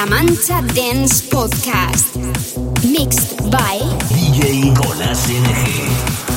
La Mancha Dance Podcast. Mixed by DJ Colas NG.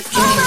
Yeah.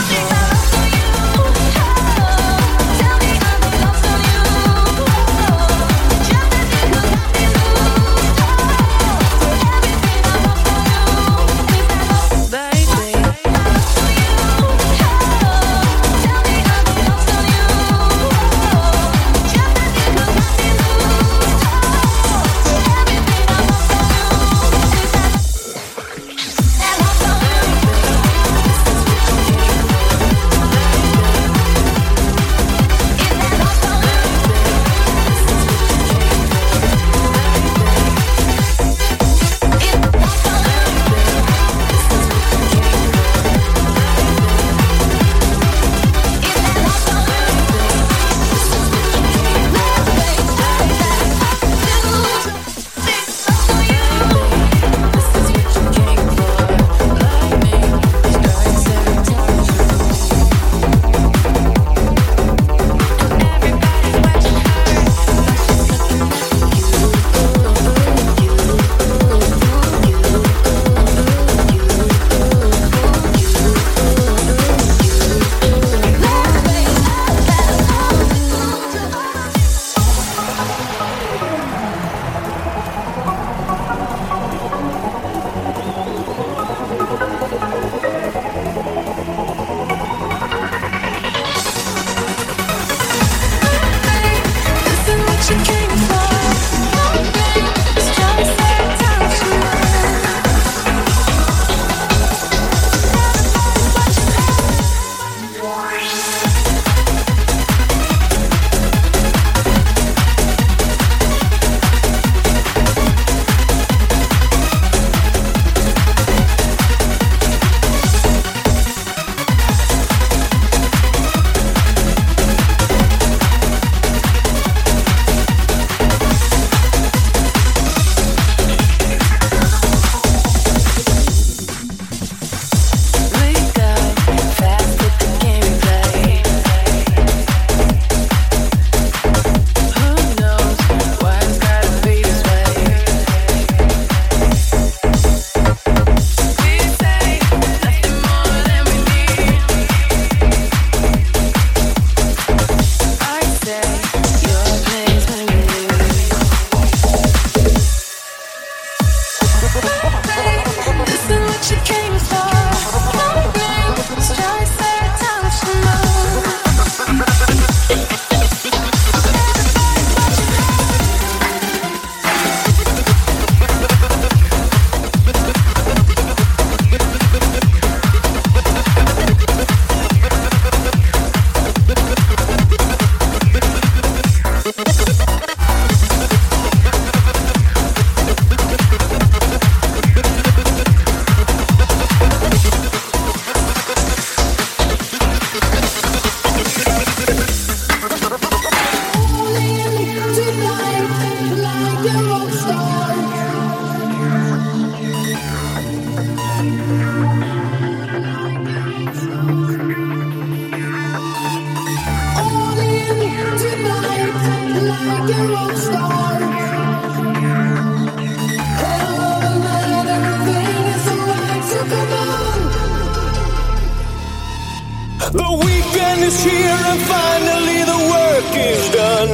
The weekend is here and finally the work is done.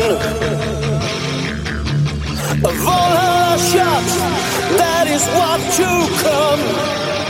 Of all our shots, that is what to come.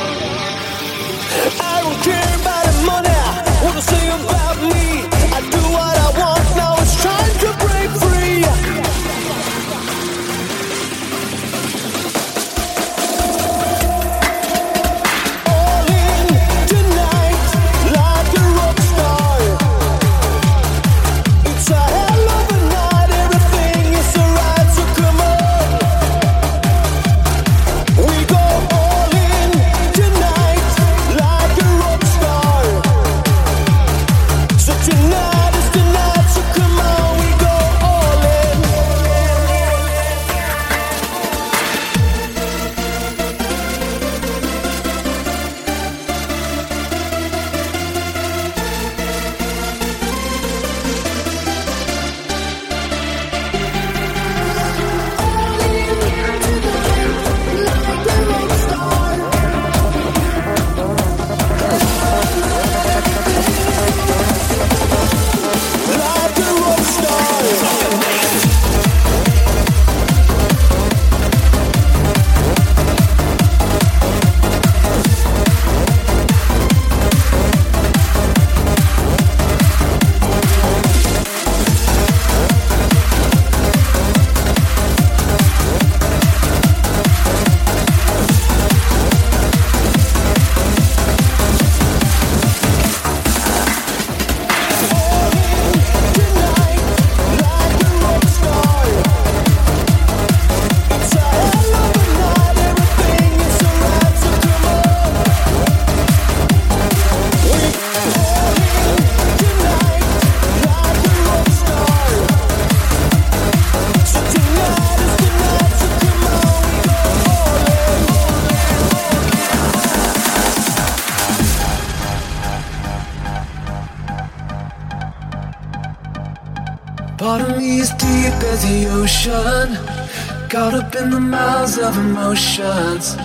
In the miles of emotions,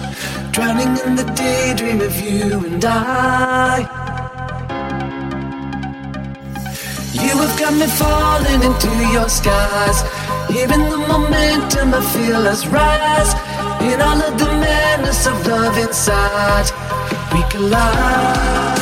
drowning in the daydream of you and I. You have got me falling into your skies, hearing the momentum I feel us rise, in all of the madness of love inside, we collide.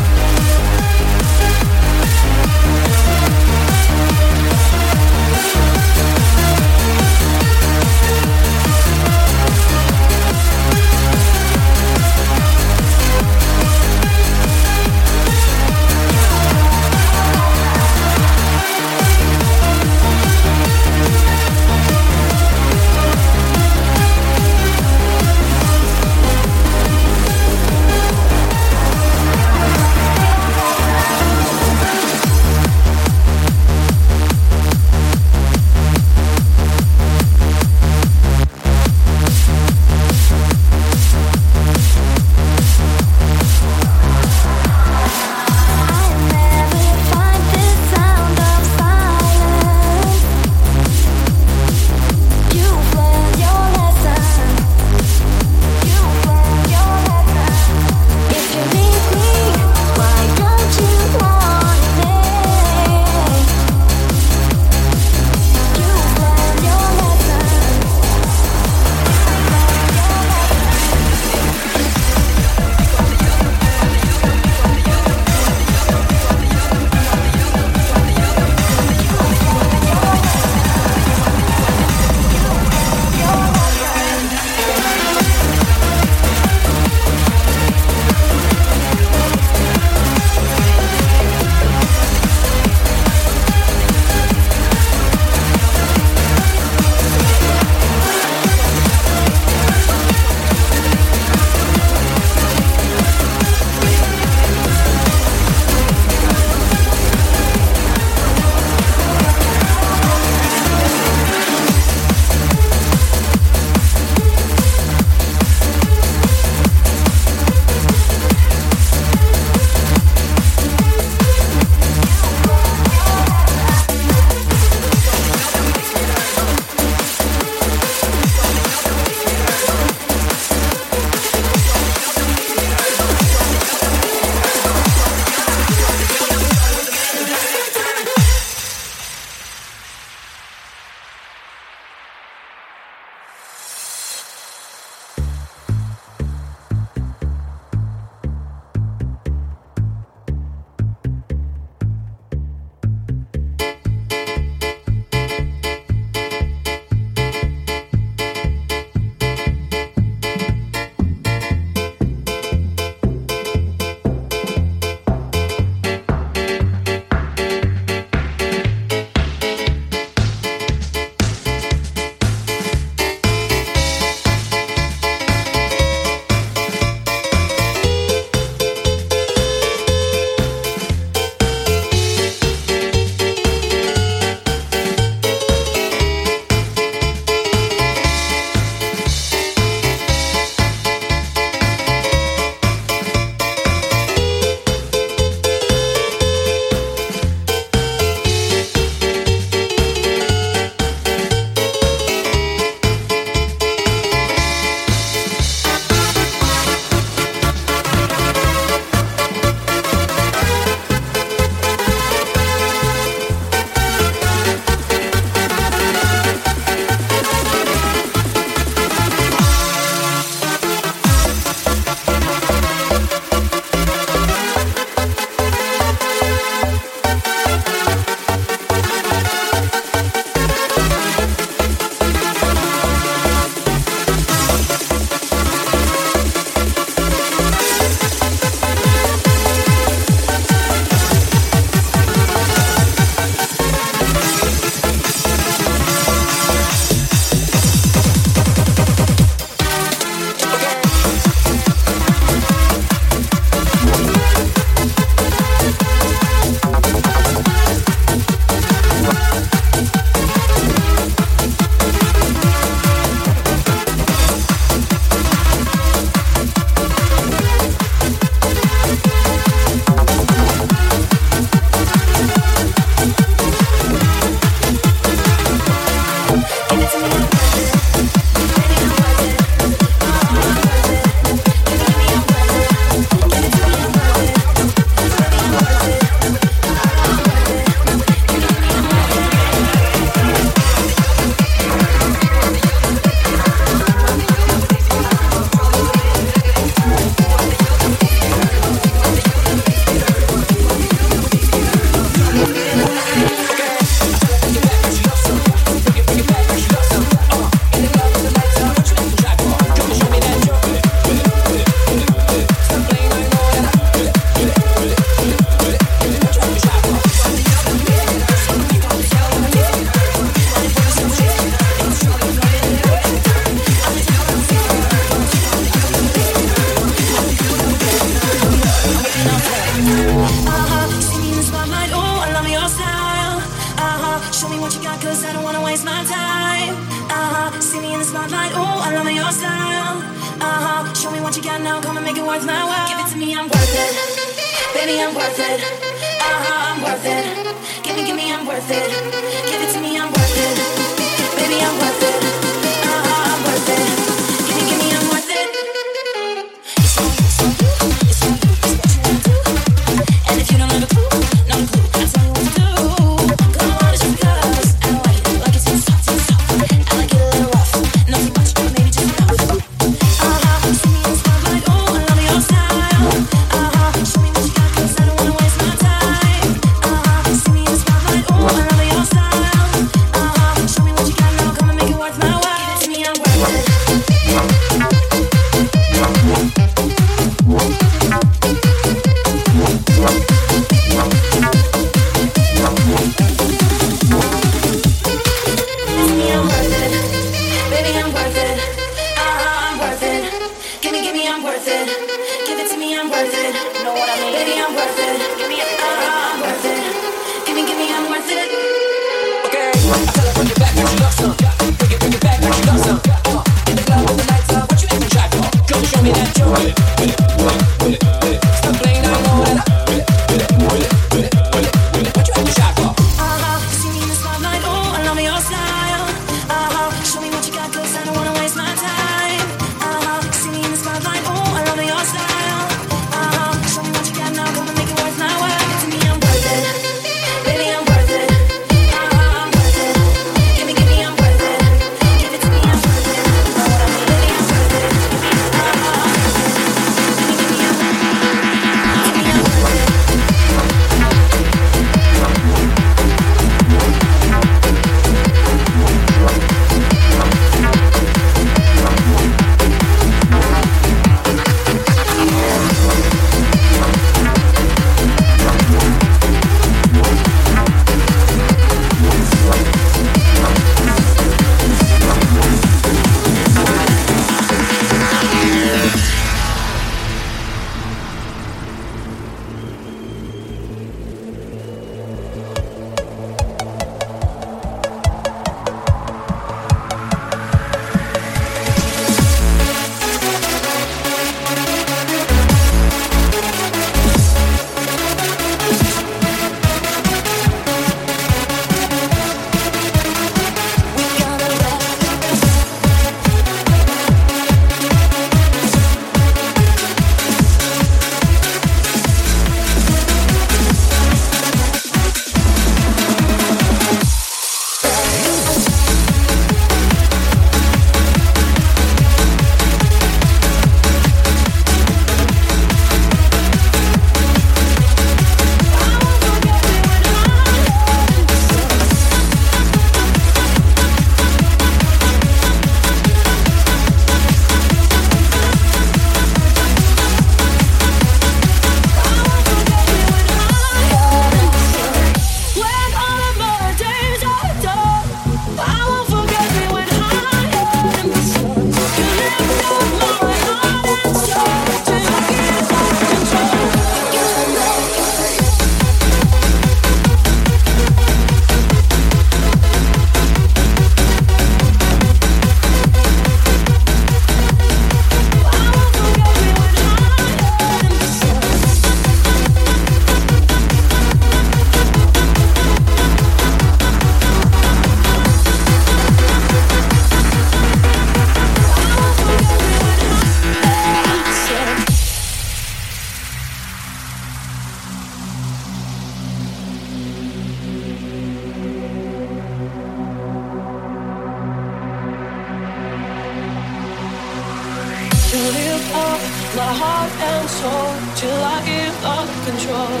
my heart and soul till I give up control.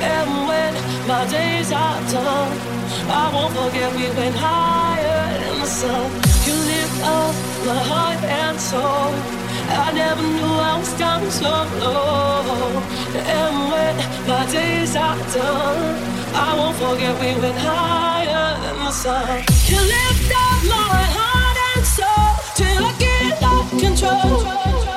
And when my days are done, I won't forget we went higher in the sun. You lift up my heart and soul. I never knew I was down so low. And when my days are done, I won't forget we went higher than the sun. You lift up my heart and soul till I. give control.